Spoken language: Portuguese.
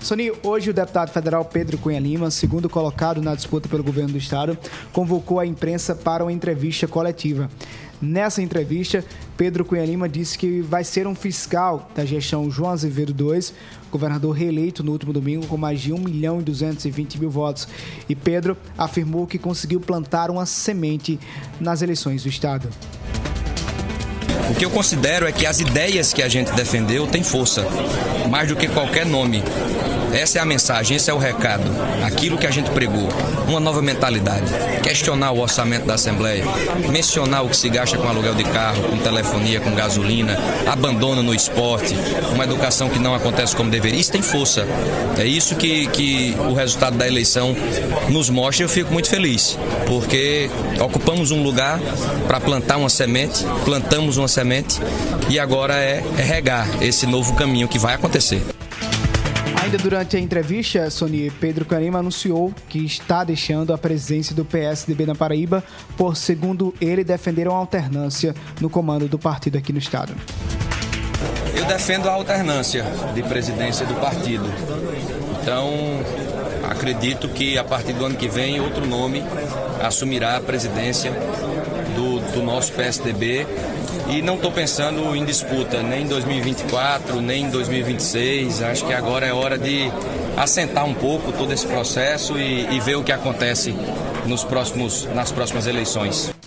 Sony, hoje o deputado federal Pedro Cunha Lima, segundo colocado na disputa pelo governo do estado, convocou a imprensa para uma entrevista coletiva. Nessa entrevista, Pedro Cunha Lima disse que vai ser um fiscal da gestão João Azevedo II, governador reeleito no último domingo com mais de 1 milhão e 220 mil votos. E Pedro afirmou que conseguiu plantar uma semente nas eleições do estado. O que eu considero é que as ideias que a gente defendeu têm força, mais do que qualquer nome. Essa é a mensagem, esse é o recado. Aquilo que a gente pregou. Uma nova mentalidade. Questionar o orçamento da Assembleia. Mencionar o que se gasta com aluguel de carro, com telefonia, com gasolina. Abandono no esporte. Uma educação que não acontece como deveria. Isso tem força. É isso que, que o resultado da eleição nos mostra e eu fico muito feliz. Porque ocupamos um lugar para plantar uma semente, plantamos uma semente e agora é, é regar esse novo caminho que vai acontecer. Ainda durante a entrevista, Sony Pedro Canima anunciou que está deixando a presidência do PSDB na Paraíba por, segundo ele, defender uma alternância no comando do partido aqui no estado. Eu defendo a alternância de presidência do partido. Então, acredito que a partir do ano que vem outro nome assumirá a presidência do nosso PSDB e não estou pensando em disputa nem em 2024, nem em 2026. Acho que agora é hora de assentar um pouco todo esse processo e, e ver o que acontece nos próximos, nas próximas eleições.